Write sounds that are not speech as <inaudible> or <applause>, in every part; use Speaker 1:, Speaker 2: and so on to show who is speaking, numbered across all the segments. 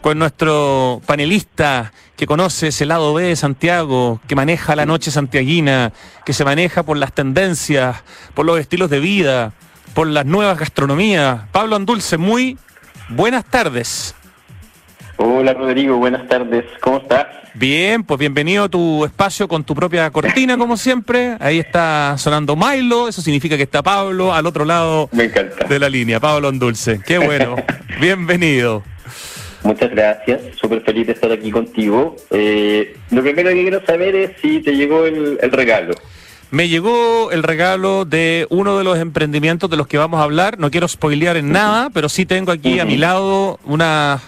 Speaker 1: con nuestro panelista que conoce ese lado B de Santiago, que maneja la noche santiaguina, que se maneja por las tendencias, por los estilos de vida, por las nuevas gastronomías. Pablo Andulce, muy buenas tardes.
Speaker 2: Hola Rodrigo, buenas tardes, ¿cómo estás?
Speaker 1: Bien, pues bienvenido a tu espacio con tu propia cortina, como siempre. Ahí está sonando Milo, eso significa que está Pablo al otro lado
Speaker 2: Me encanta.
Speaker 1: de la línea, Pablo Andulce. Qué bueno, <laughs> bienvenido.
Speaker 2: Muchas gracias, súper feliz de estar aquí contigo. Eh, lo primero que quiero saber es si te llegó el, el regalo.
Speaker 1: Me llegó el regalo de uno de los emprendimientos de los que vamos a hablar. No quiero spoilear en nada, pero sí tengo aquí a mi lado unas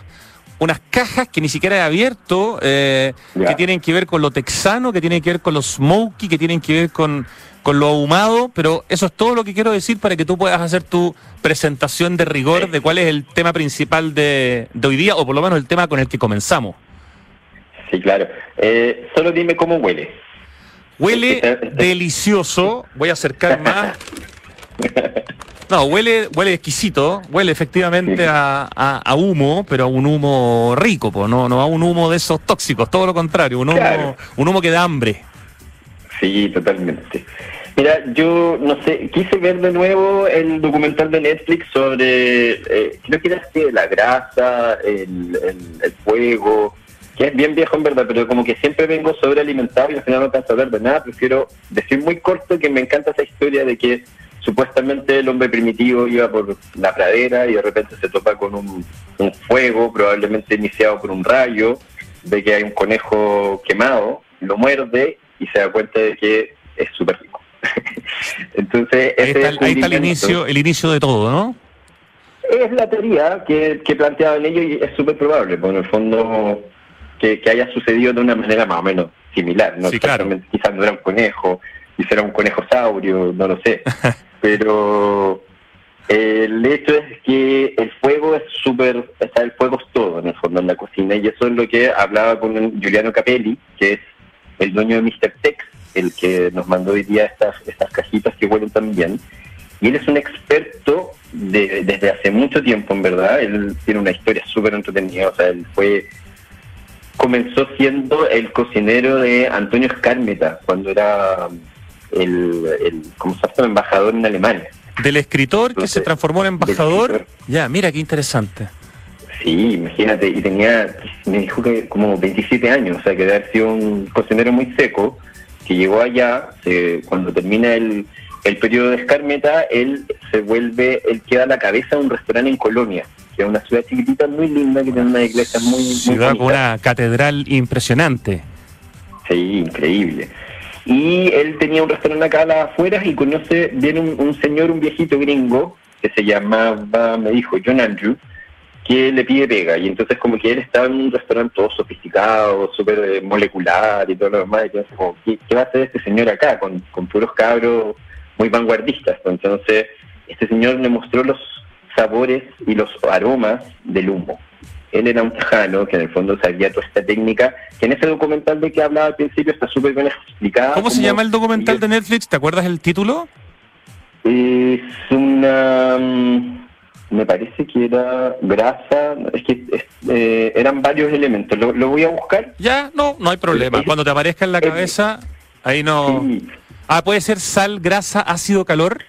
Speaker 1: unas cajas que ni siquiera he abierto, eh, que tienen que ver con lo texano, que tienen que ver con los smoky, que tienen que ver con, con lo ahumado, pero eso es todo lo que quiero decir para que tú puedas hacer tu presentación de rigor de cuál es el tema principal de, de hoy día, o por lo menos el tema con el que comenzamos.
Speaker 2: Sí, claro. Eh, solo dime cómo huele.
Speaker 1: Huele
Speaker 2: Este- este-
Speaker 1: delicioso. Voy a acercar más. <laughs> No, huele, huele exquisito. Huele efectivamente a, a- a humo, pero a un humo rico, po, no, no a un humo de esos tóxicos. Todo lo contrario, un humo,
Speaker 2: Claro.
Speaker 1: un humo que da hambre.
Speaker 2: Sí, totalmente. Mira, yo no sé, quise ver de nuevo el documental de Netflix sobre, eh, creo que era este, la grasa, el, el- fuego, que es bien viejo en verdad, pero como que siempre vengo sobrealimentado y al final no alcanzo a ver de nada, prefiero decir muy corto que me encanta esa historia de que supuestamente el hombre primitivo iba por la pradera y de repente se topa con un, fuego, probablemente iniciado por un rayo, de que hay un conejo quemado, lo muerde y se da cuenta de que es súper. <laughs> Entonces,
Speaker 1: Ahí está, el- ahí está el
Speaker 2: descubrimiento
Speaker 1: inicio, el inicio de todo, ¿no?
Speaker 2: Es la teoría que, que planteaban ellos y es súper probable, porque en el fondo que, que haya sucedido de una manera más o menos similar. No
Speaker 1: Sí, claro.
Speaker 2: Quizás no era un conejo, quizás era un conejo saurio, no lo sé. <laughs> Pero el hecho es que el fuego es súper, o sea, el fuego es todo en el fondo en la cocina y eso es lo que hablaba con Giuliano Capelli, que es el dueño de Mr. Tex, el que nos mandó hoy día estas, estas cajitas que huelen tan bien. Y él es un experto de- desde hace mucho tiempo, en verdad. Él tiene una historia súper entretenida. O sea, él fue. Comenzó siendo el cocinero de Antonio Escármeta cuando era el, el como se llama, embajador en Alemania.
Speaker 1: Del escritor que se transformó en embajador. Ya, mira qué interesante.
Speaker 2: Sí, imagínate, y tenía, me dijo que como 27 años, o sea, que debe haber sido un cocinero muy seco, que llegó allá, se- cuando termina el, el periodo de escarmeta, él se vuelve, él queda a la cabeza de un restaurante en Colonia, que es una ciudad chiquitita muy linda, que tiene una iglesia muy, muy
Speaker 1: Ciudad con una catedral impresionante.
Speaker 2: Sí, increíble. Y él tenía un restaurante acá a las afueras y conoce, viene un, un señor, un viejito gringo, que se llamaba, me dijo, John Andrew, que le pide pega. Y entonces como que él estaba en un restaurante todo sofisticado, súper eh, molecular y todo lo demás. Y como, ¿qué, qué va a hacer este señor acá con, con puros cabros muy vanguardistas? Entonces este señor le mostró los sabores y los aromas del humo. Él era un tejano que en el fondo sabía toda esta técnica, que en ese documental de que hablaba al principio está súper bien explicada.
Speaker 1: ¿Cómo se llama el documental de Netflix? ¿Te acuerdas el título?
Speaker 2: Es una... Me parece que era grasa, es que eh, eran varios elementos. Lo, lo voy a buscar.
Speaker 1: Ya, no, no hay problema. Cuando te aparezca en la cabeza, ahí no.
Speaker 2: Sí,
Speaker 1: Ah, puede ser sal, grasa, ácido, calor.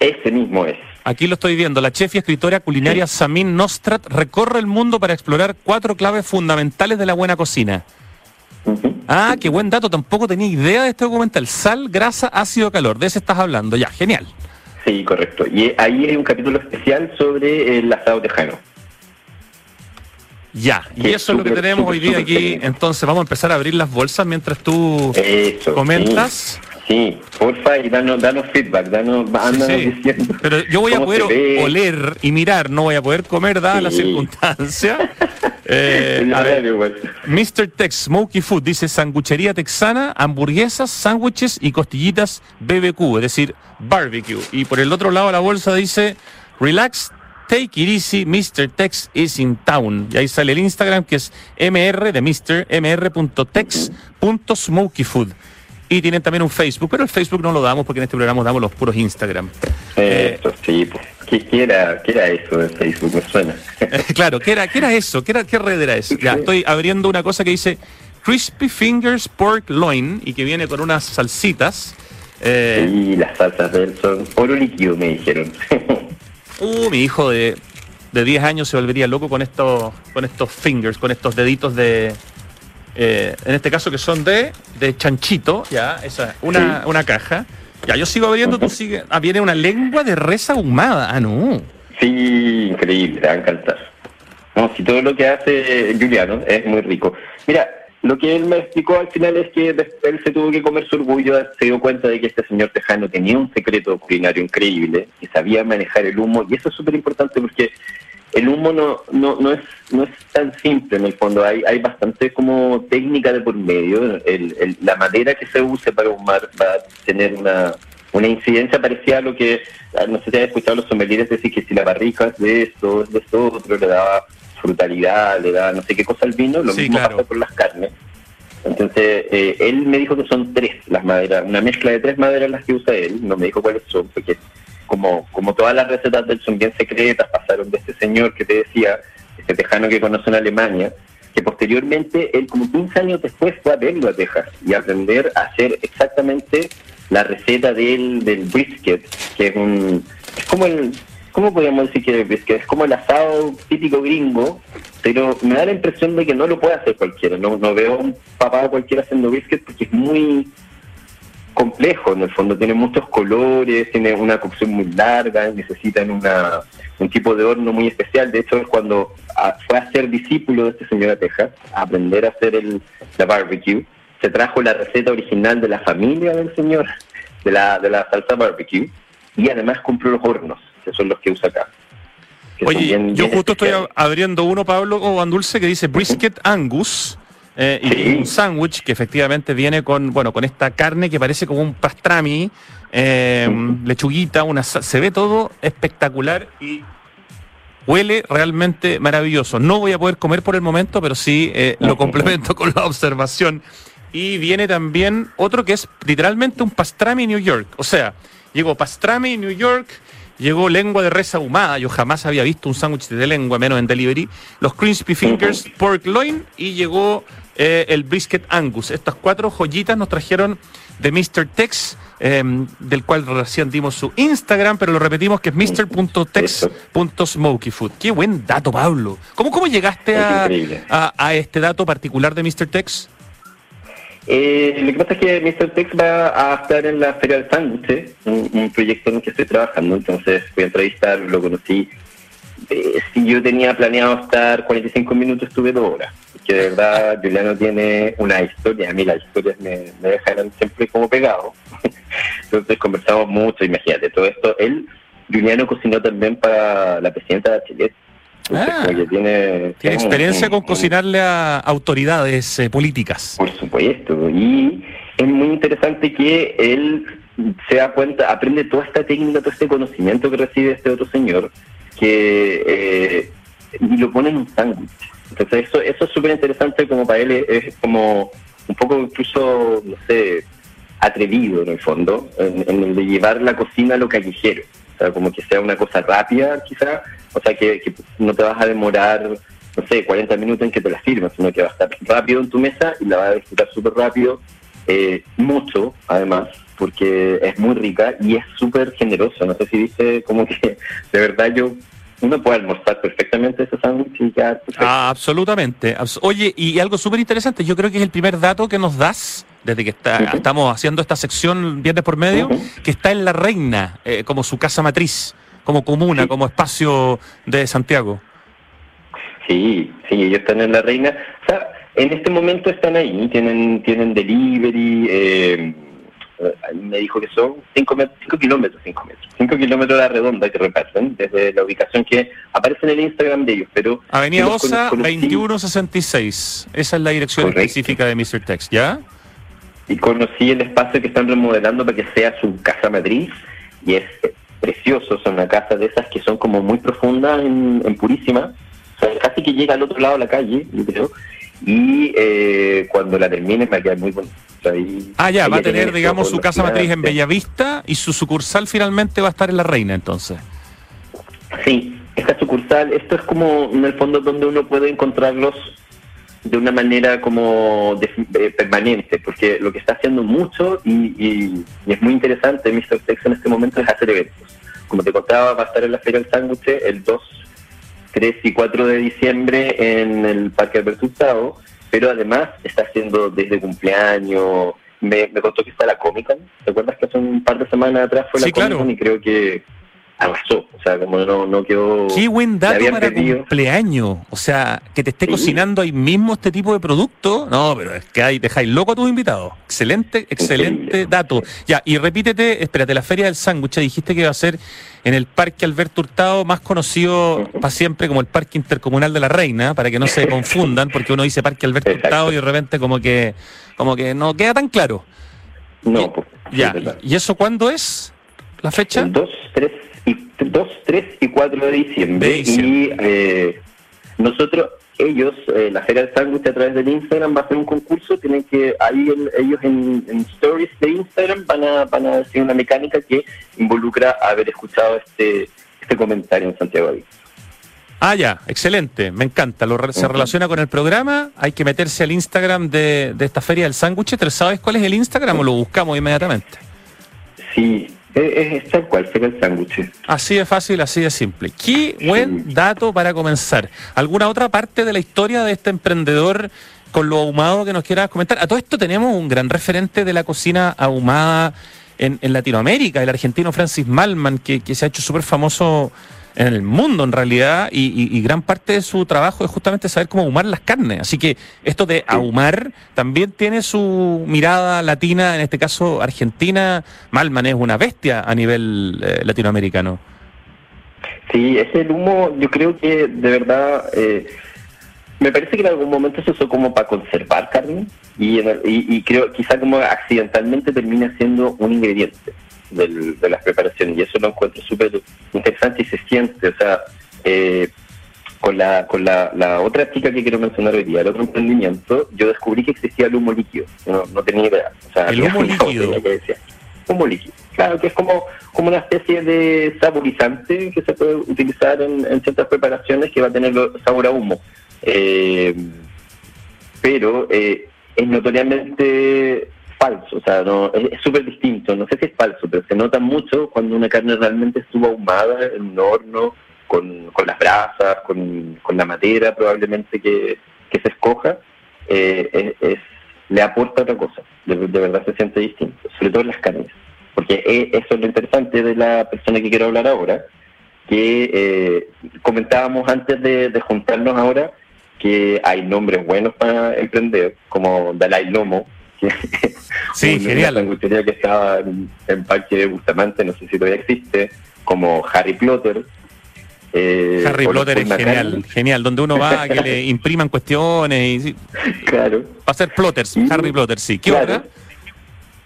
Speaker 2: ese mismo es.
Speaker 1: Aquí lo estoy viendo. La chef y escritora culinaria Samin Nostrat recorre el mundo para explorar cuatro claves fundamentales de la buena cocina. Ah, qué buen dato. Tampoco tenía idea de este documental. Sal, grasa, ácido, calor. De ese estás hablando. Ya, genial.
Speaker 2: Sí, correcto. Y ahí hay un capítulo especial sobre el asado tejano.
Speaker 1: Ya. Y eso es lo que tenemos hoy día aquí. Entonces vamos a empezar a abrir las bolsas mientras tú comentas.
Speaker 2: Sí, porfa, y danos, danos feedback, danos, ándanos
Speaker 1: Sí,
Speaker 2: diciendo.
Speaker 1: Pero yo voy a poder oler y mirar, no voy a poder comer dadas las
Speaker 2: Sí.
Speaker 1: circunstancias. <laughs> Eh, a ver,
Speaker 2: igual.
Speaker 1: Mr. Tex Smoky Food dice sanguchería texana, hamburguesas, sándwiches y costillitas BBQ, es decir, barbecue. Y por el otro lado de la bolsa dice relax, take it easy, Mr. Tex is in town. Y ahí sale el Instagram que es mr de Mr. mr.tex.smokyfood. y tienen también un Facebook, pero el Facebook no lo damos porque en este programa damos los puros Instagram.
Speaker 2: Eh, sí, pues. ¿Qué, era, ¿Qué era eso de Facebook? Me suena.
Speaker 1: claro, ¿qué era, ¿qué era eso? ¿Qué, era, ¿Qué red era eso? Ya, estoy abriendo una cosa que dice Crispy Fingers Pork Loin y que viene con unas salsitas.
Speaker 2: Eh, sí, las salsas de él son oro líquido, me dijeron. <laughs>
Speaker 1: uh, mi hijo de, de 10 años se volvería loco con estos, con estos fingers, con estos deditos de, eh, en este caso que son de, de chanchito, ya, esa, una, una caja. Ya, yo sigo abriendo, tú sigues. Ah, viene una lengua de res ahumada. Ah, no.
Speaker 2: Sí, increíble, te va a encantar. No, si todo lo que hace Juliano es muy rico. Mira, lo que él me explicó al final es que él se tuvo que comer su orgullo, se dio cuenta de que este señor tejano tenía un secreto culinario increíble, que sabía manejar el humo, y eso es súper importante porque el humo no, no, no, es, no es tan simple en el fondo, hay, hay bastante como técnica de por medio, el, la madera que se use para humar va a tener una, una incidencia parecida a lo que, no sé si has escuchado los sommeliers decir que si la barrica es de esto, de esto, otro, le da frutalidad, le da no sé qué cosa al vino, lo mismo pasa con las carnes. Entonces, eh, él me dijo que son tres las maderas, una mezcla de tres maderas las que usa él, no me dijo cuáles son, porque como, como todas las recetas de él son bien secretas, pasaron de este señor que te decía, este tejano que conoce en Alemania, que posteriormente él como 15 años después fue a verlo a Texas y aprender a hacer exactamente la receta del, del brisket, que es un es como el ¿cómo podríamos decir que el brisket? Es como el asado típico gringo, pero me da la impresión de que no lo puede hacer cualquiera, no, no veo un papá cualquiera haciendo brisket porque es muy complejo, en el fondo tiene muchos colores, tiene una cocción muy larga, necesitan una, un tipo de horno muy especial. De hecho, es cuando ah, fue a ser discípulo de este señor a Texas, a aprender a hacer el, la barbecue, se trajo la receta original de la familia del señor, de la, de la salsa barbecue, y además compró los hornos, que son los que usa acá.
Speaker 1: Oye, yo justo estoy abriendo uno, Pablo, o Van Dulce, que dice Brisket Angus eh, y un sándwich que efectivamente viene con, bueno, con esta carne que parece como un pastrami, eh, lechuguita, una, se ve todo espectacular y huele realmente maravilloso. No voy a poder comer por el momento, pero sí eh, lo complemento con la observación. Y viene también otro que es literalmente un pastrami New York. O sea, llegó pastrami New York, llegó lengua de res ahumada. Yo jamás había visto un sándwich de lengua, menos en delivery. Los crispy fingers, pork loin y llegó eh, el brisket Angus. Estas cuatro joyitas nos trajeron de Mr. Tex, em, del cual recién dimos su Instagram, pero lo repetimos que es mr.tex.smokyfood. Qué buen dato, Pablo. ¿Cómo, cómo llegaste a, a, este dato particular de Mr. Tex?
Speaker 2: Eh, lo que pasa es que Mr. Tex va a estar en la Feria del Sándwich, un, proyecto en el que estoy trabajando, entonces fui a entrevistar, lo conocí. Eh, si yo tenía planeado estar 45 minutos, estuve dos horas que de verdad <laughs> Juliano tiene una historia, a mí las historias me, me dejan siempre como pegado. <laughs> Entonces conversamos mucho, imagínate, todo esto. Él, Juliano cocinó también para la presidenta de Chile.
Speaker 1: Ah, tiene, tiene experiencia con cocinarle a autoridades eh, políticas.
Speaker 2: Por supuesto, y es muy interesante que él se da cuenta, aprende toda esta técnica, todo este conocimiento que recibe este otro señor, que eh, y lo pone en un sándwich entonces eso, eso es súper interesante como para él es, como un poco incluso, no sé, atrevido en el fondo, en, el de llevar la cocina a lo callejero. O sea, como que sea una cosa rápida quizá, o sea, que, no te vas a demorar, no sé, 40 minutos en que te la sirvas, sino que va a estar rápido en tu mesa y la vas a disfrutar súper rápido, eh, mucho además, porque es muy rica y es súper generoso. No sé si dice como que <laughs> de verdad yo uno puede almorzar perfectamente ese sándwich y ya.
Speaker 1: Ah, absolutamente. Oye, y algo súper interesante, yo creo que es el primer dato que nos das desde que está, estamos haciendo esta sección viernes por medio, que está en La Reina, eh, como su casa matriz, como comuna, como espacio de Santiago.
Speaker 2: Sí, sí, ellos están en La Reina. O sea, en este momento están ahí, tienen, tienen delivery, eh, me dijo que son 5 kilómetros, 5 metros, 5 kilómetros de la redonda que reparten desde la ubicación que aparece en el Instagram de ellos. pero
Speaker 1: Avenida Osa 2166, esa es la dirección específica de Mr. Text, ¿ya?
Speaker 2: Y conocí el espacio que están remodelando para que sea su casa matriz y es precioso, son una casa de esas que son como muy profundas en, Purísima, casi que llega al otro lado de la calle, yo creo, y eh, cuando la termine me va a quedar muy bonito Ahí,
Speaker 1: ah, ya, va a tener, digamos, su casa matriz en. Bellavista y su sucursal finalmente va a estar en La Reina, entonces.
Speaker 2: Sí, esta sucursal, esto es como en el fondo donde uno puede encontrarlos de una manera como de- eh, permanente, porque lo que está haciendo mucho y, y- y es muy interesante Mr. Tex en este momento es hacer eventos. Como te contaba, va a estar en la Feria del Sándwich el 2, 3 y 4 de diciembre en el Parque Alberto Hurtado, pero además está haciendo desde cumpleaños, me, me contó que está la Comic Con, ¿te acuerdas que hace un par de semanas atrás fue la
Speaker 1: Sí,
Speaker 2: Comic
Speaker 1: claro.
Speaker 2: Con y creo que arrasó, o sea, como no, no quedó...
Speaker 1: Qué buen dato para
Speaker 2: perdido.
Speaker 1: cumpleaños. O sea, que te esté
Speaker 2: Sí.
Speaker 1: cocinando ahí mismo este tipo de producto. No, pero es que ahí dejáis loco a tus invitados. Excelente, excelente
Speaker 2: Increíble.
Speaker 1: dato. Ya, y repítete, espérate, la Feria del Sándwich, dijiste que iba a ser en el Parque Alberto Hurtado, más conocido para siempre como el Parque Intercomunal de la Reina, para que no se <laughs> confundan, porque uno dice Parque Alberto
Speaker 2: Exacto.
Speaker 1: Hurtado y de repente como que, como que no queda tan claro.
Speaker 2: No, pues,
Speaker 1: Ya,
Speaker 2: es.
Speaker 1: ¿y eso cuándo es la fecha?
Speaker 2: El 2, 3 y, 2, 3 y 4 de diciembre.
Speaker 1: De diciembre.
Speaker 2: Y eh, nosotros, ellos, eh, la Feria del Sándwich a través del Instagram va a hacer un concurso. Tienen que, ahí el- ellos en, en stories de Instagram van a, van a decir una mecánica que involucra haber escuchado este, este comentario en Santiago Adicto.
Speaker 1: Ah, ya, excelente, me encanta. Lo se relaciona con el programa. Hay que meterse al Instagram de, de esta feria del sándwich. ¿Pero sabes cuál es el Instagram o lo buscamos inmediatamente?
Speaker 2: Sí, es, es tal cual, del Sándwich.
Speaker 1: Así de fácil, así de simple. Qué buen dato para comenzar. ¿Alguna otra parte de la historia de este emprendedor con lo ahumado que nos quieras comentar? A todo esto tenemos un gran referente de la cocina ahumada en, en Latinoamérica, el argentino Francis Malman, que, que se ha hecho súper famoso en el mundo en realidad y, y- y gran parte de su trabajo es justamente saber cómo ahumar las carnes. Así que esto de ahumar también tiene su mirada latina, en este caso argentina. Malman es una bestia a nivel eh, latinoamericano.
Speaker 2: Sí, ese el humo, yo creo que de verdad, eh, me parece que en algún momento se usó como para conservar carne y, en el- y, y creo quizá como accidentalmente termina siendo un ingrediente del- de las preparaciones y eso lo encuentro súper interesante y se siente, o sea, eh, con la con la, la otra chica que quiero mencionar hoy día, el otro emprendimiento, yo descubrí que existía el humo líquido, no, no tenía idea. O sea,
Speaker 1: El humo líquido.
Speaker 2: que decía, humo líquido. Claro, que es como, como una especie de saborizante que se puede utilizar en, en ciertas preparaciones que va a tener sabor a humo. Eh, pero eh, es notoriamente falso, o sea, no es súper distinto. No sé si es falso, pero se nota mucho cuando una carne realmente estuvo ahumada en un horno, con, con las brasas, con, con la madera probablemente que, que se escoja. eh, le aporta otra cosa, de, verdad se siente distinto, sobre todo en las carnes. Porque eh, eso es lo interesante de la persona que quiero hablar ahora, que eh, comentábamos antes de, de juntarnos ahora que hay nombres buenos para emprender, como Dalai Lomo, <laughs>
Speaker 1: Sí,
Speaker 2: una
Speaker 1: genial.
Speaker 2: sanguchería que estaba en, en Parque Bustamante, no sé si todavía existe, como Harry Plotter. eh,
Speaker 1: Harry Potter es genial, genial, donde uno va a que le <laughs> impriman cuestiones y
Speaker 2: Claro.
Speaker 1: va a ser plotters,
Speaker 2: Y-
Speaker 1: Harry Plotter, sí. ¿Qué
Speaker 2: claro.
Speaker 1: otra?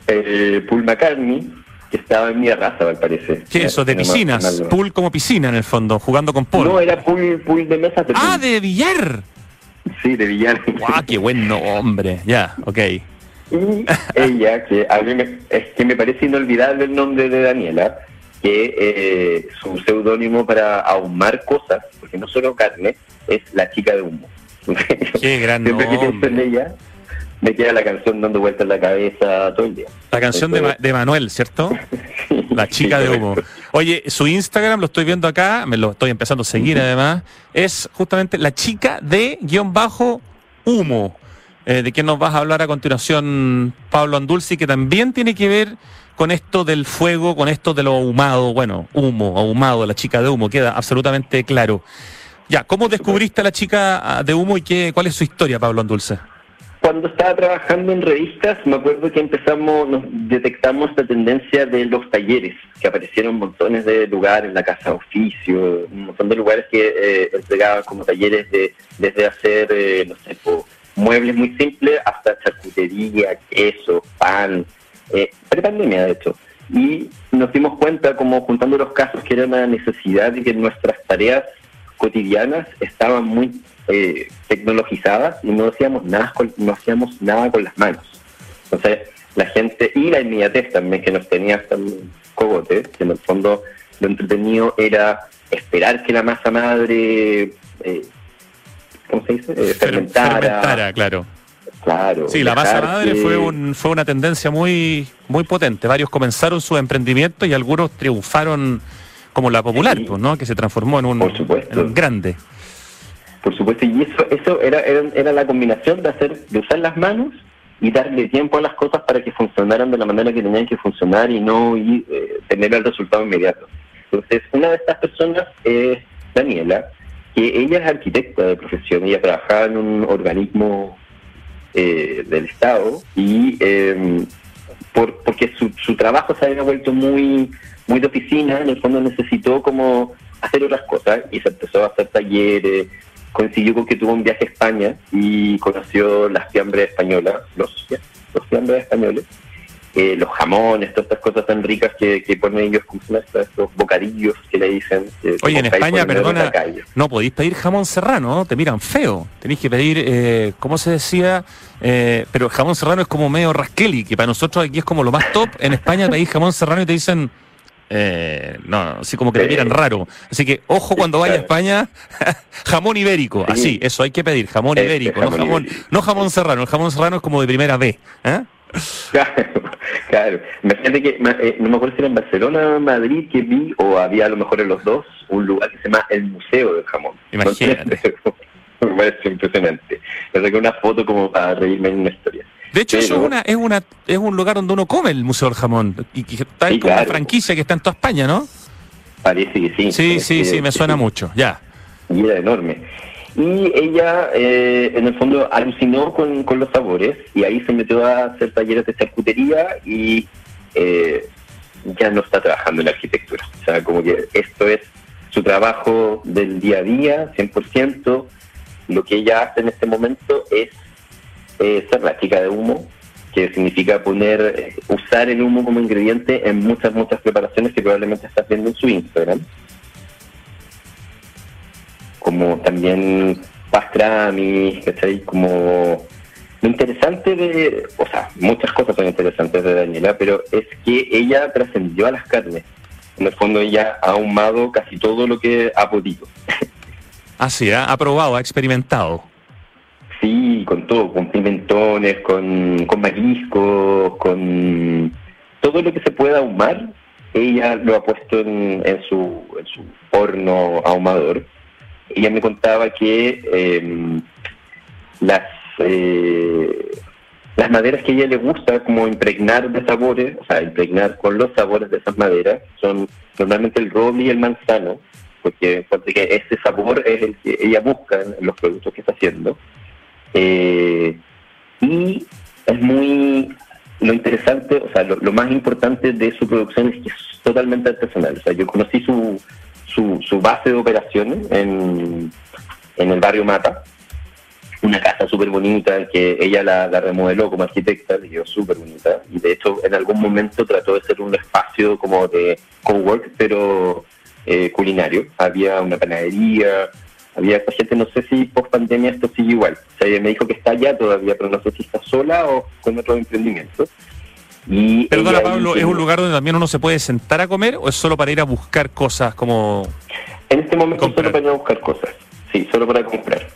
Speaker 2: Eh, Paul McCartney, que estaba en mi raza, me parece.
Speaker 1: ¿Qué es eso? De
Speaker 2: No,
Speaker 1: piscinas,
Speaker 2: no,
Speaker 1: pool como piscina en el fondo, jugando con Paul.
Speaker 2: No, era pool, pool de mesa. pero-
Speaker 1: ah, de billar.
Speaker 2: Sí, de villano.
Speaker 1: ¡Guau, qué buen <laughs> hombre! Ya, ok.
Speaker 2: Y ella, que a mí me, es que me parece inolvidable el nombre de Daniela, que eh, su seudónimo para ahumar cosas, porque no solo carne, es la chica de humo.
Speaker 1: Qué <laughs> gran
Speaker 2: Siempre que pienso en ella, me queda la canción dando vueltas en la cabeza todo el día.
Speaker 1: La canción de, Ma- de Manuel, ¿cierto? <laughs> La chica
Speaker 2: Sí,
Speaker 1: de humo. Oye, su Instagram, lo estoy viendo acá, me lo estoy empezando a seguir además, es justamente la chica de guion bajo humo, eh, de quien nos vas a hablar a continuación, Pablo Andulci, que también tiene que ver con esto del fuego, con esto de lo ahumado, bueno, humo, ahumado, la chica de humo, queda absolutamente claro. Ya, ¿cómo descubriste a la chica ah, de humo y qué, cuál es su historia, Pablo Andulce?
Speaker 2: Cuando estaba trabajando en revistas, me acuerdo que empezamos, nos detectamos la tendencia de los talleres, que aparecieron montones de lugares, la casa de oficio, un montón de lugares que eh, entregaban como talleres de desde hacer, eh, no sé, po, muebles muy simples hasta charcutería, queso, pan, eh, prepandemia de hecho. Y nos dimos cuenta, como juntando los casos, que era una necesidad de que nuestras tareas cotidianas estaban muy eh, tecnologizadas y no hacíamos nada con, no hacíamos nada con las manos. Entonces, la gente, y la inmediatez también que nos tenía hasta el cogote, que en el fondo lo entretenido era esperar que la masa madre, eh, ¿cómo se dice? Eh, fermentara.
Speaker 1: Fermentara, claro.
Speaker 2: Claro.
Speaker 1: Sí, la masa madre
Speaker 2: que-
Speaker 1: fue, un, fue una tendencia muy, muy potente. Varios comenzaron sus emprendimientos y algunos triunfaron como la popular,
Speaker 2: Sí.
Speaker 1: pues, ¿no? Que se transformó en un,
Speaker 2: Por supuesto.
Speaker 1: en un grande.
Speaker 2: Por supuesto, y eso, eso era, era, era la combinación de hacer, de usar las manos y darle tiempo a las cosas para que funcionaran de la manera que tenían que funcionar y no y, eh, tener el resultado inmediato. Entonces, una de estas personas es Daniela, que ella es arquitecta de profesión, ella trabajaba en un organismo eh, del Estado y eh, por, porque su, su trabajo se había vuelto muy, muy de oficina, en el fondo necesitó como hacer otras cosas y se empezó a hacer talleres, coincidió con que tuvo un viaje a España y conoció las fiambres españolas, los fiambres españoles, eh, los jamones, todas estas cosas tan ricas que, que ponen ellos, como estos bocadillos que le dicen. que
Speaker 1: Oye, en España, perdona, no podéis pedir jamón serrano, ¿no? te miran feo. Tenéis que pedir, eh, ¿cómo se decía? Eh, pero jamón serrano es como medio rasqueli, que para nosotros aquí es como lo más top. En España pedís jamón serrano y te dicen, eh, no, así como que te miran raro. Así que ojo cuando vaya a. España, <laughs> jamón ibérico,
Speaker 2: Sí.
Speaker 1: así, eso hay que pedir, jamón
Speaker 2: Este,
Speaker 1: ibérico, no, jamón, no jamón serrano. El jamón serrano es como de primera B. ¿eh? <laughs>
Speaker 2: Claro, claro. Imagínate que, eh, no me acuerdo si era en Barcelona o en Madrid que vi, o había a lo mejor en los dos, un lugar que se llama el Museo del Jamón.
Speaker 1: Imagínate. <laughs>
Speaker 2: Me parece impresionante. Me saqué una foto como para reírme en una historia.
Speaker 1: De hecho, eso es, una, es, una, es un lugar donde uno come el Museo del Jamón. Y que está
Speaker 2: Sí,
Speaker 1: como una
Speaker 2: claro.
Speaker 1: franquicia que está en toda España, ¿no?
Speaker 2: Parece que sí.
Speaker 1: Sí, sí, sí, me suena
Speaker 2: sí.
Speaker 1: mucho. Ya.
Speaker 2: Y era enorme. Y ella, eh, en el fondo, alucinó con, con los sabores y ahí se metió a hacer talleres de charcutería y eh, ya no está trabajando en la arquitectura. O sea, como que esto es su trabajo del día a día, 100%. Lo que ella hace en este momento es eh, ser la chica de humo, que significa poner, eh, usar el humo como ingrediente en muchas, muchas preparaciones que probablemente estás viendo en su Instagram como también pastrami, ¿cachai? Como lo interesante de, o sea, muchas cosas son interesantes de Daniela, pero es que ella trascendió a las carnes. En el fondo ella ha ahumado casi todo lo que ha podido. <laughs>
Speaker 1: Así, ¿ah? ha probado, ha experimentado.
Speaker 2: Sí, con todo, con pimentones, con, con mariscos, con todo lo que se pueda ahumar, ella lo ha puesto en, en su, en su horno ahumador. Ella me contaba que eh, las eh, las maderas que a ella le gusta como impregnar de sabores, o sea, impregnar con los sabores de esas maderas, son normalmente el roble y el manzano, porque encuentra ese sabor es el que ella busca en los productos que está haciendo. Eh, y es muy lo interesante, o sea, lo, lo más importante de su producción es que es totalmente artesanal. O sea, yo conocí su, su, su base de operaciones en, en el barrio Mata, una casa súper bonita que ella la, la remodeló como arquitecta, le quedó súper bonita, y de hecho en algún momento trató de ser un espacio como de cowork, pero eh, culinario. Había una panadería, había gente, no sé si post pandemia esto sigue igual. O sea, ella me dijo que está allá todavía, pero no sé si está sola o con otros emprendimientos. Y
Speaker 1: Perdona, Pablo,
Speaker 2: dice-
Speaker 1: ¿es un lugar donde también uno se puede sentar a comer o es solo para ir a buscar cosas como...
Speaker 2: En este momento
Speaker 1: Comprar.
Speaker 2: solo para ir a buscar cosas. Sí, solo para comprar.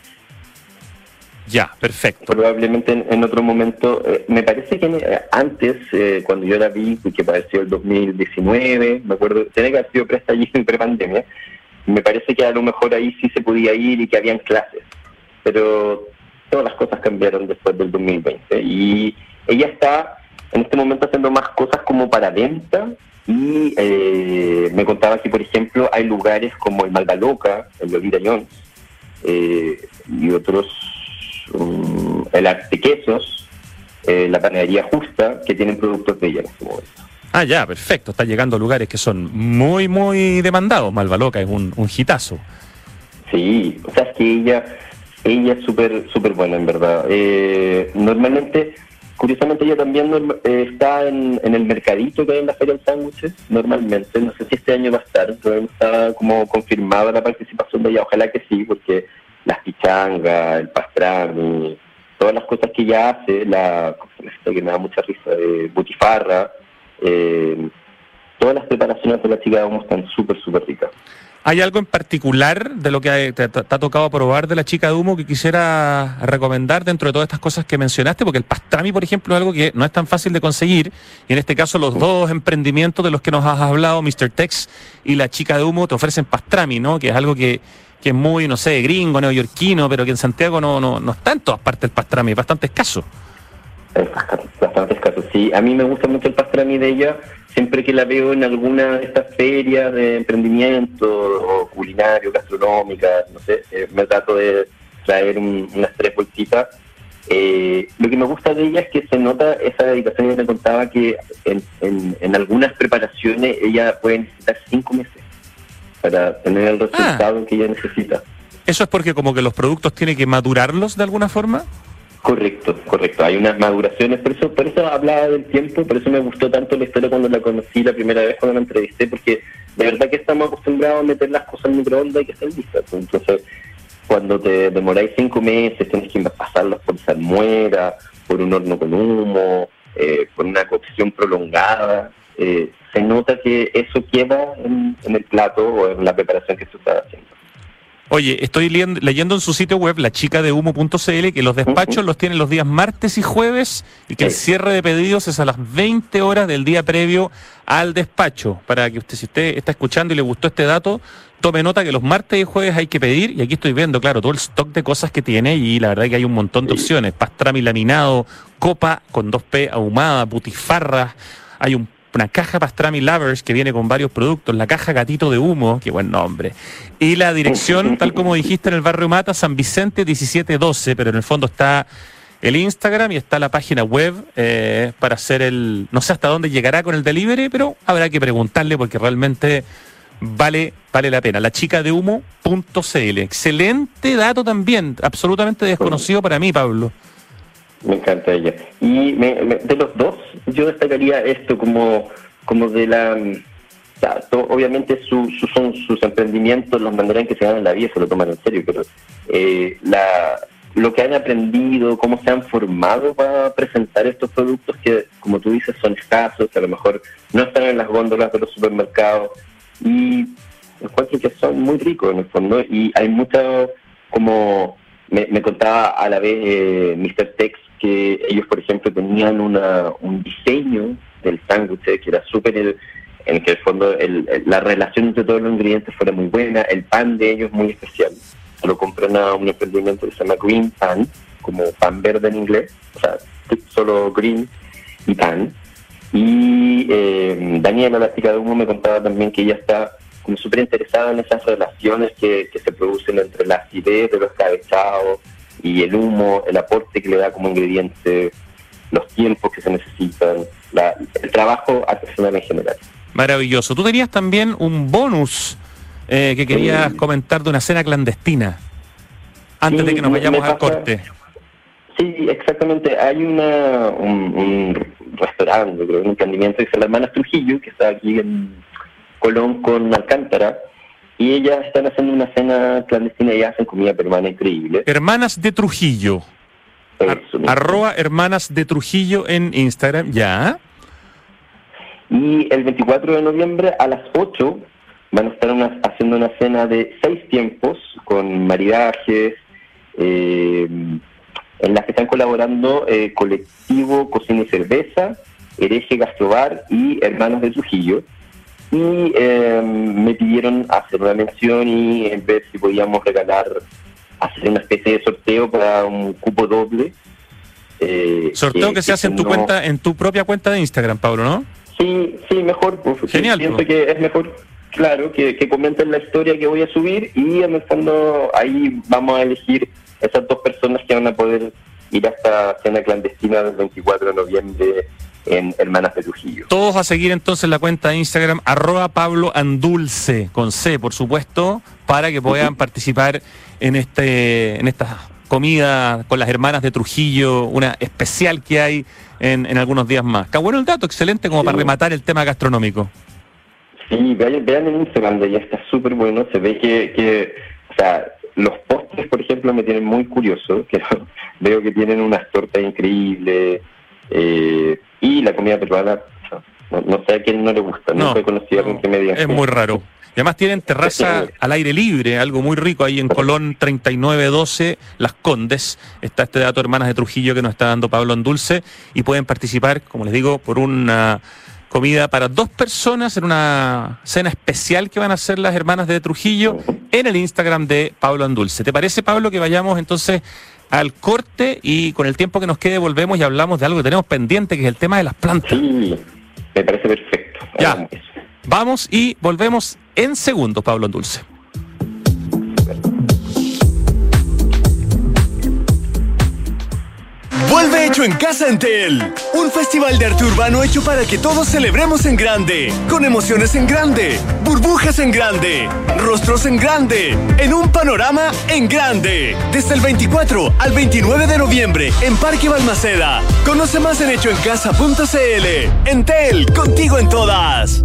Speaker 1: Ya, perfecto.
Speaker 2: Probablemente en, en otro momento, eh, me parece que eh, antes, eh, cuando yo la vi, que pareció el 2019, me acuerdo, tiene que haber sido preestallido <laughs> y prepandemia, me parece que a lo mejor ahí sí se podía ir y que habían clases, pero todas las cosas cambiaron después del 2020 y ella está en este momento haciendo más cosas como para venta y eh, me contaba que, por ejemplo, hay lugares como el Malvaloca, el Lolita Jones, eh, y otros, um, el Arte Quesos, eh, la Panadería Justa, que tienen productos de ella en este momento.
Speaker 1: Ah, ya, perfecto. Está llegando a lugares que son muy, muy demandados. Malvaloca es un, un hitazo.
Speaker 2: Sí, o sea, es que ella, ella es súper súper buena, en verdad. Eh, normalmente, curiosamente, ella también eh, está en, el mercadito que hay en la Feria del Sándwiches, normalmente. No sé si este año va a estar, pero está como confirmada la participación de ella. Ojalá que sí, porque las pichangas, el pastrami, todas las cosas que ella hace, la que me da mucha risa, de butifarra, eh, todas las preparaciones de la chica de están súper, súper ricas.
Speaker 1: ¿Hay algo en particular de lo que te, ha tocado probar de la chica de humo que quisiera recomendar dentro de todas estas cosas que mencionaste? Porque el pastrami, por ejemplo, es algo que no es tan fácil de conseguir. Y en este caso, los dos emprendimientos de los que nos has hablado, Mr. Tex y la chica de humo, te ofrecen pastrami, ¿no? Que es algo que, que es muy, no sé, gringo, neoyorquino, pero que en Santiago no, no, no está en todas partes el pastrami, es bastante escaso.
Speaker 2: Es bastante escaso, sí. A mí me gusta mucho el pastrami de ella siempre que la veo en alguna de estas ferias de emprendimiento o culinario, gastronómica, no sé, eh, me trato de traer unas tres bolsitas. Eh, lo que me gusta de ella es que se nota esa dedicación que te contaba que en, algunas preparaciones ella puede necesitar cinco meses para tener el resultado ah. que ella necesita.
Speaker 1: ¿Eso es porque como que los productos tiene que madurarlos de alguna forma?
Speaker 2: Correcto, correcto. Hay unas maduraciones, por eso, por eso hablaba del tiempo, por eso me gustó tanto la historia cuando la conocí la primera vez cuando la entrevisté, porque de verdad que estamos acostumbrados a meter las cosas en microondas y que estén listas. Entonces, cuando te demoráis cinco meses, tienes que pasarlas por salmuera, por un horno con humo, eh, por una cocción prolongada. Eh, se nota que eso queda en, en el plato o en la preparación que tú estás haciendo.
Speaker 1: Oye, estoy leyendo en su sitio web, la chica de humo.cl, que los despachos los tienen los días martes y jueves y que el cierre de pedidos es a las 20 horas del día previo al despacho. Para que usted, si usted está escuchando y le gustó este dato, tome nota que los martes y jueves hay que pedir, y aquí estoy viendo, claro, todo el stock de cosas que tiene, y la verdad que hay un montón de opciones. Pastrami laminado, copa con 2P ahumada, butifarra, hay un una caja Pastrami Lovers que viene con varios productos, la caja Gatito de Humo, qué buen nombre, y la dirección, <laughs> tal como dijiste, en el barrio Mata, San Vicente 1712, pero en el fondo está el Instagram y está la página web eh, para hacer el, no sé hasta dónde llegará con el delivery, pero habrá que preguntarle porque realmente vale, vale la pena. La chica de humo.cl. Excelente dato también, absolutamente desconocido para mí, Pablo.
Speaker 2: Me encanta ella. Y de los dos, yo destacaría esto como, como de la... obviamente su, son sus emprendimientos, los manera en que se ganan la vida, se lo toman en serio, pero eh, la, lo que han aprendido, cómo se han formado para presentar estos productos que, como tú dices, son escasos, que a lo mejor no están en las góndolas de los supermercados y encuentro que son muy ricos en el fondo y hay mucho como me, contaba a la vez eh, Mr. Tex ellos, por ejemplo, tenían una, un diseño del sándwich que era súper, en que el fondo la relación entre todos los ingredientes fuera muy buena, el pan de ellos muy especial. Lo compré en un emprendimiento que se llama Green Pan, como pan verde en inglés, o sea, solo green y pan. Y eh, Daniela, la chica de humo, me contaba también que ella está súper interesada en esas relaciones que, que se producen entre la acidez de los cabezados y el humo, el aporte que le da como ingrediente, los tiempos que se necesitan, el trabajo artesanal en general.
Speaker 1: Maravilloso. Tú tenías también un bonus eh, que querías comentar de una cena clandestina, antes de que nos vayamos al corte.
Speaker 2: Sí, exactamente. Hay una, un, restaurante, creo, un emprendimiento que se llama Hermanas Trujillo, que está aquí en Colón con Alcántara, y ellas están haciendo una cena clandestina y hacen comida peruana increíble.
Speaker 1: Hermanas de Trujillo. arroba Hermanas de Trujillo en Instagram, ya.
Speaker 2: Y el 24 de noviembre a las 8 van a estar haciendo una cena de seis tiempos con maridajes, eh, en las que están colaborando eh, Colectivo Cocina y Cerveza, Hereje Gastrobar y Hermanos de Trujillo y em, me pidieron hacer una mención y ver si podíamos regalar, hacer una especie de sorteo para un cupo doble.
Speaker 1: Eh, sorteo que, se hace en tu cuenta, en tu propia cuenta de Instagram, Pablo, ¿no?
Speaker 2: Sí, sí, mejor. Pues, Genial. Pienso pues. que es mejor, claro, que, que comenten la historia que voy a subir y en el fondo ahí vamos a elegir esas dos personas que van a poder ir a esta cena clandestina del 24 de noviembre en Hermanas de Trujillo.
Speaker 1: Todos a seguir entonces la cuenta de Instagram, arroba Pablo Andulce, con C, por supuesto, para que puedan participar en este, en esta comida con las hermanas de Trujillo, una especial que hay en, en algunos días más. Qué bueno el dato, excelente como para rematar el tema gastronómico.
Speaker 2: Sí, vean, vean en Instagram, ya está súper bueno, se ve que, que, o sea, los postres, por ejemplo, me tienen muy curioso, que <laughs> veo que tienen unas tortas increíbles eh, y la comida peruana, no, sé a quién no le gusta, no, he conocido a que me
Speaker 1: Es muy raro. Y además tienen terraza al aire libre, algo muy rico ahí en Colón 3912, Las Condes. Está este dato, hermanas de Trujillo, que nos está dando Pablo Andulce. Y pueden participar, como les digo, por una comida para dos personas en una cena especial que van a hacer las hermanas de Trujillo en el Instagram de Pablo Andulce. ¿Te parece, Pablo, que vayamos entonces al corte y con el tiempo que nos quede volvemos y hablamos de algo que tenemos pendiente, que es el tema de las plantas?
Speaker 2: Sí, me parece perfecto.
Speaker 1: Ya. Vamos y volvemos en segundos, Pablo Andulce.
Speaker 3: En casa Entel. Un festival de arte urbano hecho para que todos celebremos en grande. Con emociones en grande, burbujas en grande, rostros en grande, en un panorama en grande. Desde el 24 al 29 de noviembre en Parque Balmaceda. Conoce más en hechoencasa.cl. Entel, contigo en todas.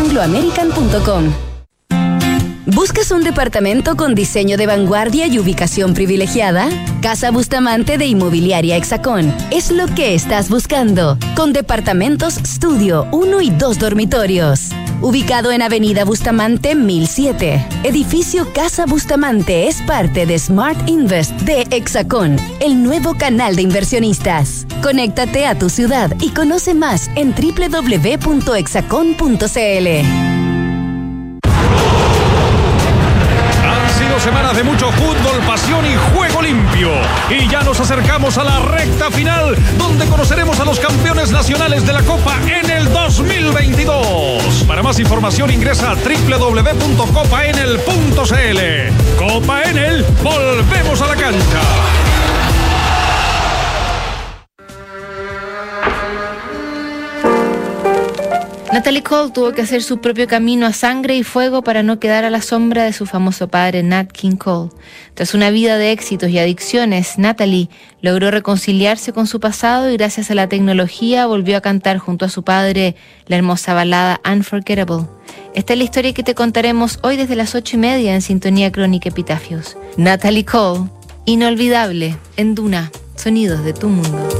Speaker 4: angloamerican.com. ¿Buscas un departamento con diseño de vanguardia y ubicación privilegiada? Casa Bustamante de Inmobiliaria Hexacón es lo que estás buscando, con departamentos estudio, 1 y 2 dormitorios. Ubicado en Avenida Bustamante 1007, edificio Casa Bustamante es parte de Smart Invest de Hexacón, el nuevo canal de inversionistas. Conéctate a tu ciudad y conoce más en www.hexacon.cl.
Speaker 5: semanas de mucho fútbol, pasión y juego limpio. Y ya nos acercamos a la recta final, donde conoceremos a los campeones nacionales de la Copa en el 2022. Para más información ingresa a www.copaenel.cl. Copa Enel, volvemos a la cancha.
Speaker 6: Natalie Cole tuvo que hacer su propio camino a sangre y fuego para no quedar a la sombra de su famoso padre Nat King Cole. Tras una vida de éxitos y adicciones, Natalie logró reconciliarse con su pasado y gracias a la tecnología volvió a cantar junto a su padre la hermosa balada Unforgettable. Esta es la historia que te contaremos hoy desde las ocho y media en Sintonía Crónica Epitafios. Natalie Cole, inolvidable, en Duna, sonidos de tu mundo.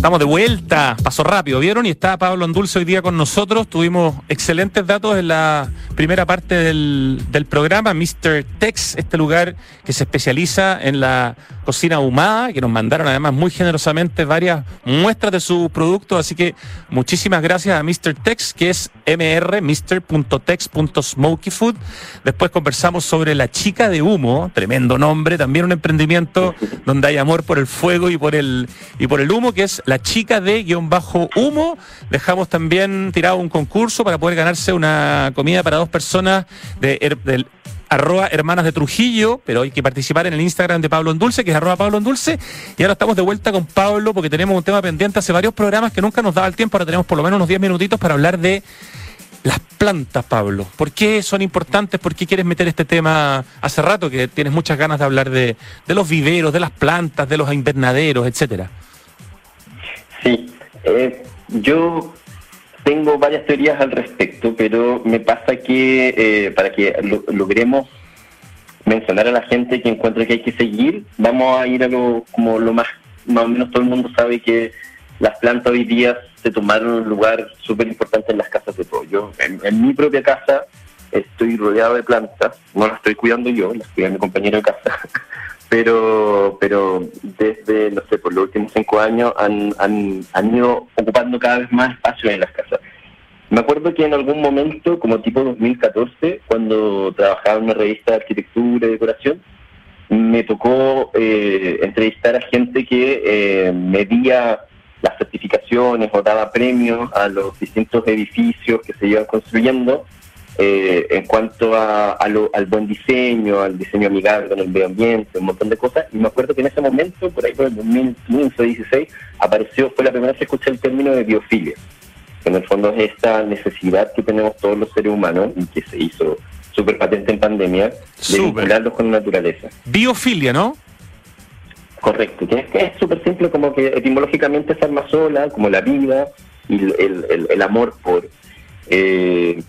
Speaker 1: Estamos de vuelta, paso rápido, ¿vieron? Y está Pablo Andulce hoy día con nosotros. Tuvimos excelentes datos en la primera parte del, del programa. Mr. Tex, este lugar que se especializa en la cocina ahumada, que nos mandaron además muy generosamente varias muestras de sus productos. Así que muchísimas gracias a Mr. Tex, que es mr, mr.tex.smokyfood. Después conversamos sobre la chica de humo, tremendo nombre, también un emprendimiento donde hay amor por el fuego y por el, y por el humo, que es la chica de guion bajo humo. Dejamos también tirado un concurso para poder ganarse una comida para dos personas de, del arroba hermanas de Trujillo, pero hay que participar en el Instagram de Pablo Endulce, que es arroba Pablo Endulce. Y ahora estamos de vuelta con Pablo porque tenemos un tema pendiente hace varios programas que nunca nos daba el tiempo. Ahora tenemos por lo menos unos 10 minutitos para hablar de Las plantas, Pablo. ¿Por qué son importantes? ¿Por qué quieres meter este tema? Hace rato que tienes muchas ganas de hablar de, de los viveros, de las plantas, de los invernaderos, etcétera.
Speaker 2: Sí, eh, yo tengo varias teorías al respecto, pero me pasa que eh, para que lo- logremos mencionar a la gente que encuentra que hay que seguir, vamos a ir a lo como lo más, más o menos todo el mundo sabe que las plantas hoy día se tomaron un lugar súper importante en las casas de todos. Yo, en, en mi propia casa, estoy rodeado de plantas, no las estoy cuidando yo, las cuida mi compañero de casa, <laughs> pero pero desde, no sé, por los últimos cinco años han, han, han ido ocupando cada vez más espacio en las casas. Me acuerdo que en algún momento, como tipo 2014, cuando trabajaba en una revista de arquitectura y decoración, me tocó eh, entrevistar a gente que eh, medía las certificaciones o daba premios a los distintos edificios que se iban construyendo eh, en cuanto a, a lo- al buen diseño, al diseño amigable con el medio ambiente, un montón de cosas. Y me acuerdo que en ese momento, por ahí por el 2015 16, apareció, fue la primera vez que escuché el término de biofilia. En el fondo es esta necesidad que tenemos todos los seres humanos y que se hizo súper patente en pandemia de vincularlos con la naturaleza.
Speaker 1: Biofilia, ¿no?
Speaker 2: Correcto, que es súper simple, como que etimológicamente es alma sola, como la vida y el- el amor por. eh,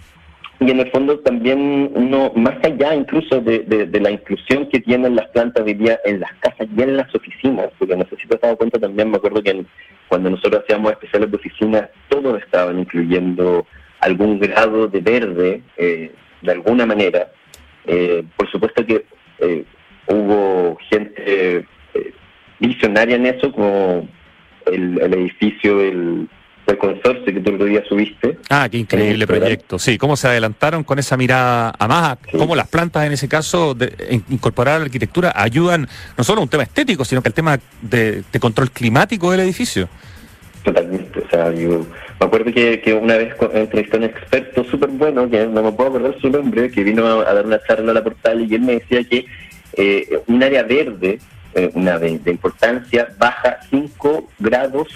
Speaker 2: y en el fondo también uno, más allá incluso de, de- de la inclusión que tienen las plantas hoy día en las casas y en las oficinas, porque no sé cuenta también, me acuerdo que cuando nosotros hacíamos especiales de oficina, todos estaban incluyendo algún grado de verde, eh, de alguna manera. Eh, por supuesto que eh, hubo gente eh, visionaria en eso, como el, el edificio del consorcio que tú el otro día subiste.
Speaker 1: Ah, qué increíble proyecto. Sí, cómo se adelantaron con esa mirada a más,
Speaker 2: Sí.
Speaker 1: cómo las plantas en ese caso, de, en- incorporar a la arquitectura, ayudan no solo a un tema estético, sino que al tema de, de control climático del edificio.
Speaker 2: Totalmente, o sea, yo me acuerdo que, que una vez entrevisté a un experto súper bueno, que no me puedo acordar su nombre, que vino a, a dar una charla a la portal y él me decía que eh, un área verde, eh, una de, de importancia, baja 5 grados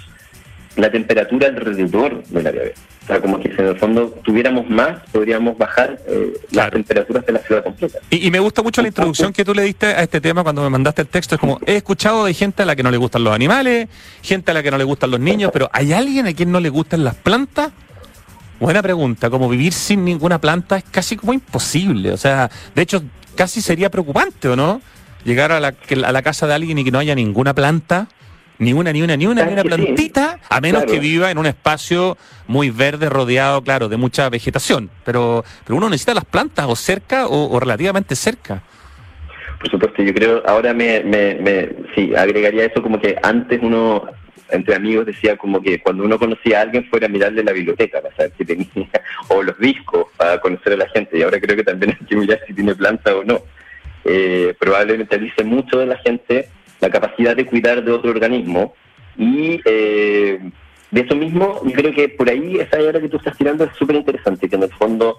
Speaker 2: la temperatura alrededor del área verde. O sea, como que si en el fondo tuviéramos más, podríamos bajar eh, las
Speaker 1: Claro.
Speaker 2: temperaturas de la ciudad completa.
Speaker 1: Y, y me gusta mucho la introducción que tú le diste a este tema cuando me mandaste el texto. Es como, he escuchado de gente a la que no le gustan los animales, gente a la que no le gustan los niños, pero ¿hay alguien a quien no le gustan las plantas? Buena pregunta. Como vivir sin ninguna planta es casi como imposible. O sea, de hecho, casi sería preocupante, ¿o no? Llegar a la, a la casa de alguien y que no haya ninguna planta. Ni una, ni una, ni una, ni una plantita, a menos
Speaker 2: Claro.
Speaker 1: que viva en un espacio muy verde, rodeado, claro, de mucha vegetación. Pero, pero uno necesita las plantas o cerca o, o relativamente cerca.
Speaker 2: Por supuesto, yo creo, ahora me, me, me, sí, agregaría eso como que antes uno, entre amigos, decía como que cuando uno conocía a alguien fuera a mirarle la biblioteca para saber si tenía, <laughs> o los discos para conocer a la gente, y ahora creo que también <laughs> hay que mirar si tiene planta o no. Eh, probablemente dice mucho de la gente la capacidad de cuidar de otro organismo, y eh, de eso mismo, yo creo que por ahí esa idea que tú estás tirando es súper interesante, que en el fondo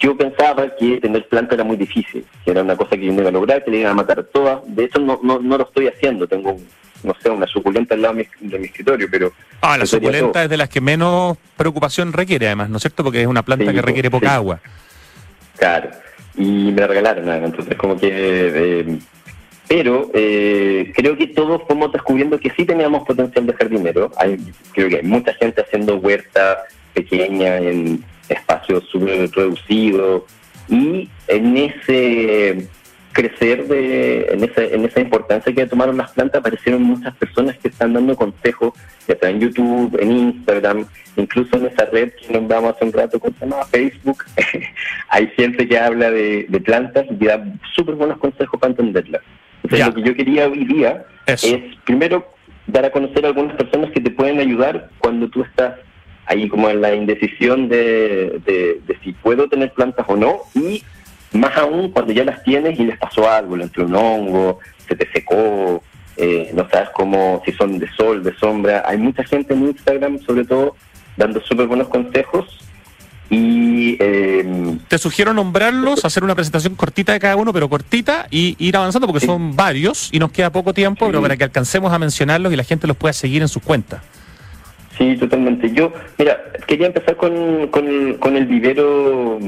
Speaker 2: yo pensaba que tener planta era muy difícil, que era una cosa que yo no iba a lograr, que le iban a matar todas. De hecho, no, no, no lo estoy haciendo. Tengo, no sé, una suculenta al lado de mi, de mi escritorio, pero...
Speaker 1: Ah, la suculenta
Speaker 2: todo.
Speaker 1: es de las que menos preocupación requiere, además, ¿no es cierto? Porque es una planta
Speaker 2: Sí,
Speaker 1: que requiere
Speaker 2: sí.
Speaker 1: poca agua.
Speaker 2: Claro. Y me la regalaron, entonces como que... eh, pero eh, creo que todos fuimos descubriendo que sí teníamos potencial de jardinero. Hay, creo que hay mucha gente haciendo huerta pequeña en espacios súper reducidos. Y en ese crecer de, en esa, en esa importancia que tomaron las plantas, aparecieron muchas personas que están dando consejos, ya sea en YouTube, en Instagram, incluso en esa red que nombramos hace un rato, que se llama Facebook. <laughs> Hay gente que habla de, de plantas y da súper buenos consejos para entenderlas. Entonces, lo que yo quería hoy día
Speaker 1: Eso.
Speaker 2: es, primero, dar a conocer a algunas personas que te pueden ayudar cuando tú estás ahí como en la indecisión de, de- de si puedo tener plantas o no, y más aún cuando ya las tienes y les pasó algo, le entró un hongo, se te secó, eh, no sabes cómo, si son de sol, de sombra. Hay mucha gente en Instagram, sobre todo, dando súper buenos consejos. Y eh,
Speaker 1: Te sugiero nombrarlos, hacer una presentación cortita de cada uno, pero cortita, y ir avanzando porque
Speaker 2: Sí.
Speaker 1: son varios y nos queda poco tiempo,
Speaker 2: Sí.
Speaker 1: pero para que alcancemos a mencionarlos y la gente los pueda seguir en sus cuentas.
Speaker 2: Sí, totalmente. Yo, mira, quería empezar con, con, con el vivero.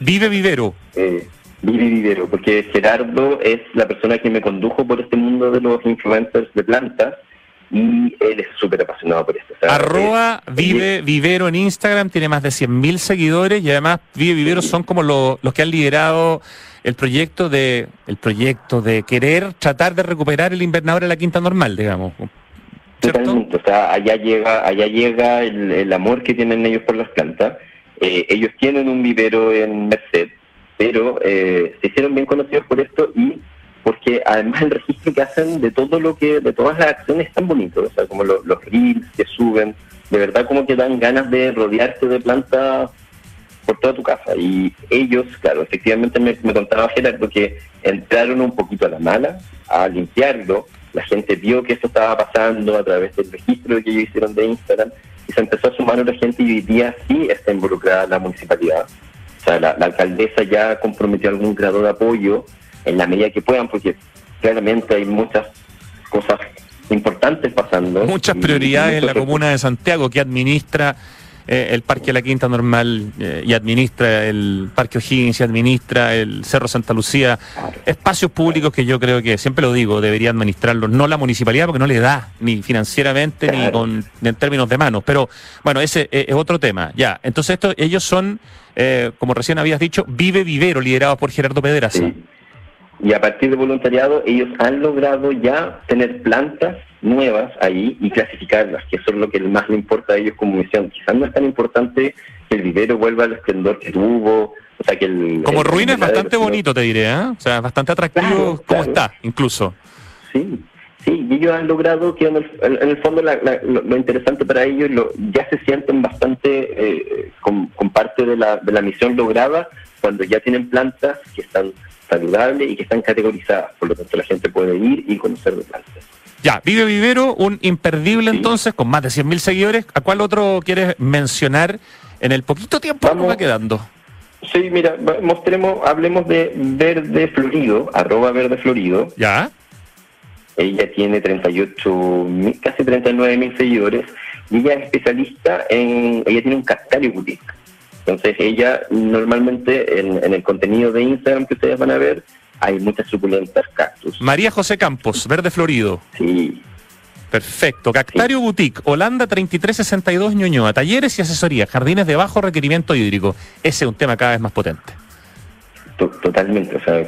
Speaker 1: Vive Vivero.
Speaker 2: Eh, Vive Vivero, porque Gerardo es la persona que me condujo por este mundo de los influencers de plantas y él es súper apasionado por esto.
Speaker 1: Arroba Vive Vivero en Instagram, tiene más de 100.000 seguidores y además Vive Vivero son como los que han liderado el proyecto de el proyecto de querer tratar de recuperar el invernadero en la quinta normal, digamos.
Speaker 2: Totalmente, o sea, allá llega, allá llega el, amor que tienen ellos por las plantas. Eh, ellos tienen un vivero en Merced, pero eh, se hicieron bien conocidos por esto y porque además el registro que hacen de todo lo que, de todas las acciones es tan bonito, o sea, como los reels que suben, de verdad como que dan ganas de rodearte de plantas por toda tu casa. Y ellos, claro, efectivamente me, me contaba Gerardo que entraron un poquito a la mala, a limpiarlo, la gente vio que esto estaba pasando a través del registro que ellos hicieron de Instagram y se empezó a sumar a la gente y hoy día sí está involucrada la municipalidad. O sea, la, alcaldesa ya comprometió algún grado de apoyo en la medida que puedan, porque claramente hay muchas cosas importantes pasando.
Speaker 1: Muchas prioridades en la comuna de Santiago que administra eh, el Parque de la Quinta Normal eh, y administra el Parque O'Higgins y administra el Cerro Santa Lucía. Espacios públicos que yo creo que, siempre lo digo, debería administrarlos, no la municipalidad porque no le da, ni financieramente ni, con, en términos de manos. Pero bueno, ese eh, es otro tema. Ya, entonces esto, ellos son, como recién habías dicho, Vive Vivero, liderados por Gerardo Pedraza.
Speaker 2: Y a partir de voluntariado, ellos han logrado ya tener plantas nuevas ahí y clasificarlas, que eso es lo que más le importa a ellos como misión. Quizás no es tan importante que el vivero vuelva al esplendor que tuvo, o sea que el...
Speaker 1: Como ruina es bastante bonito, te diré, ¿eh? O sea, bastante atractivo como está, incluso.
Speaker 2: Sí, sí, y ellos han logrado que en el, fondo lo, interesante para ellos lo, ya se sienten bastante eh, con, parte de la, de la misión lograda cuando ya tienen plantas que están saludables y que están categorizadas, por lo tanto la gente puede ir y conocer de plantas.
Speaker 1: Ya, Vive Vivero, un imperdible entonces, con más de 100.000 seguidores. ¿A cuál otro quieres mencionar en el poquito tiempo que nos va quedando?
Speaker 2: Sí, mira, mostremos, hablemos de Verde Florido, arroba Verde Florido.
Speaker 1: Ya.
Speaker 2: Ella tiene 38, casi 39 mil seguidores y ella es especialista en, ella tiene un cascario boutique. Entonces ella normalmente en, en el contenido de Instagram que ustedes van a ver, hay muchas suculentas cactus.
Speaker 1: María José Campos, Verde Florido.
Speaker 2: Sí.
Speaker 1: Perfecto. Cactario Boutique, Holanda 3362 Ñoñoa. Talleres y asesoría, jardines de bajo requerimiento hídrico. Ese es un tema cada vez más potente.
Speaker 2: Totalmente. O sea,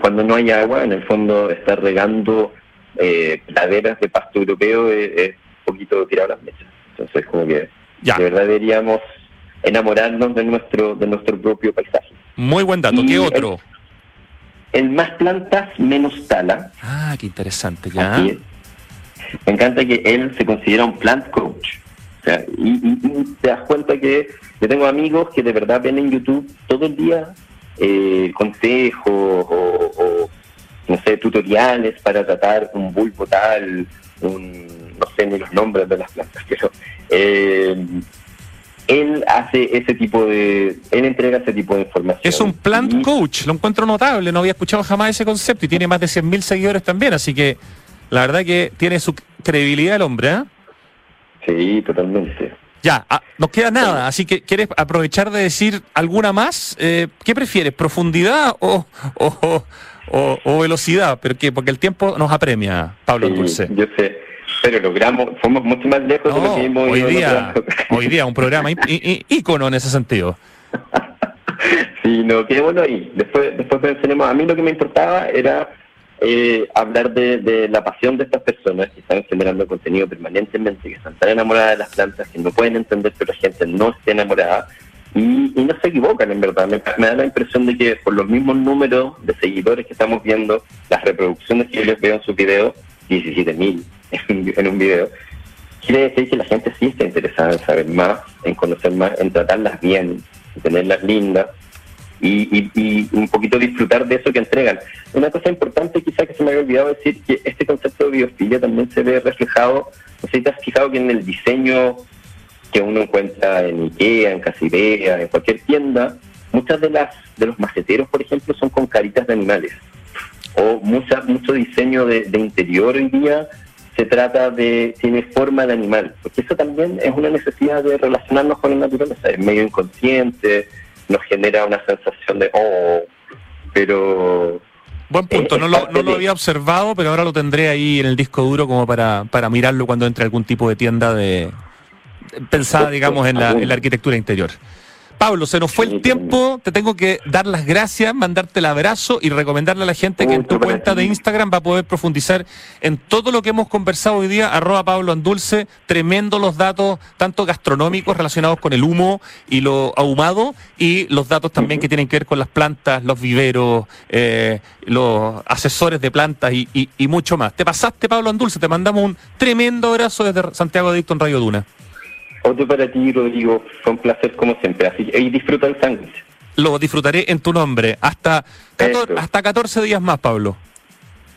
Speaker 2: cuando no hay agua, en el fondo estar regando eh, laderas de pasto europeo es, un poquito tirar las mechas. Entonces, como que de verdad deberíamos enamorarnos de nuestro, de nuestro propio paisaje.
Speaker 1: Muy buen dato. ¿Qué otro?
Speaker 2: el más plantas, menos tala.
Speaker 1: Ah, qué interesante, ya.
Speaker 2: Me encanta que él se considera un plant coach. O sea, y, te das cuenta que yo tengo amigos que de verdad ven en YouTube todo el día eh, consejos o, no sé, tutoriales para tratar un bulbo tal, un, no sé ni los nombres de las plantas, <laughs> pero eh, él hace ese tipo de, él entrega ese tipo de información.
Speaker 1: Es un plant coach, lo encuentro notable, no había escuchado jamás ese concepto y tiene más de 100.000 seguidores también, así que la verdad que tiene su credibilidad el hombre, ¿eh?
Speaker 2: Sí, totalmente.
Speaker 1: Ya, ah, nos queda nada, así que ¿quieres aprovechar de decir alguna más? Eh, ¿Qué prefieres, profundidad o, o, velocidad? ¿Pero qué? Porque el tiempo nos apremia, Pablo Dulce.
Speaker 2: Yo sé pero logramos, fuimos mucho más lejos de lo que hemos
Speaker 1: hoy día, <laughs> hoy día un programa ícono en ese sentido.
Speaker 2: sí, no, quedémonos ahí. Después, después pensaremos, a mí lo que me importaba era eh, hablar de, la pasión de estas personas que están generando contenido permanentemente, que están tan enamoradas de las plantas, que no pueden entender que la gente no esté enamorada y, no se equivocan en verdad. Me, me, da la impresión de que por los mismos números de seguidores que estamos viendo, las reproducciones que yo les veo en sus videos, 17.000 en un video, quiere decir que la gente sí está interesada en saber más, en conocer más, en tratarlas bien, en tenerlas lindas y, un poquito disfrutar de eso que entregan. Una cosa importante quizá que se me había olvidado decir que este concepto de biofilia también se ve reflejado, no sé si te has fijado que en el diseño que uno encuentra en Ikea, en Casibea, en cualquier tienda, muchas de las de los maceteros, por ejemplo, son con caritas de animales. O mucha, mucho diseño de, de interior hoy día se trata de, tiene forma de animal, porque eso también es una necesidad de relacionarnos con la naturaleza, es medio inconsciente, nos genera una sensación de, oh, pero...
Speaker 1: Buen punto, no lo, no lo había observado, pero ahora lo tendré ahí en el disco duro como para, para mirarlo cuando entre algún tipo de tienda de pensada, digamos, en la, en la arquitectura interior. Pablo, se nos fue el tiempo, te tengo que dar las gracias, mandarte el abrazo y recomendarle a la gente que en tu cuenta de Instagram va a poder profundizar en todo lo que hemos conversado hoy día, arroba Pablo Andulce, tremendo los datos, tanto gastronómicos relacionados con el humo y lo ahumado, y los datos también que tienen que ver con las plantas, los viveros, eh, los asesores de plantas y, y, y mucho más. Te pasaste, Pablo Andulce, te mandamos un tremendo abrazo desde Santiago de en Radio Duna.
Speaker 2: Otro para ti, Rodrigo. Fue un placer como siempre. Así y disfruta el sándwich.
Speaker 1: Lo disfrutaré en tu nombre. Hasta, 14, hasta 14 días más, Pablo.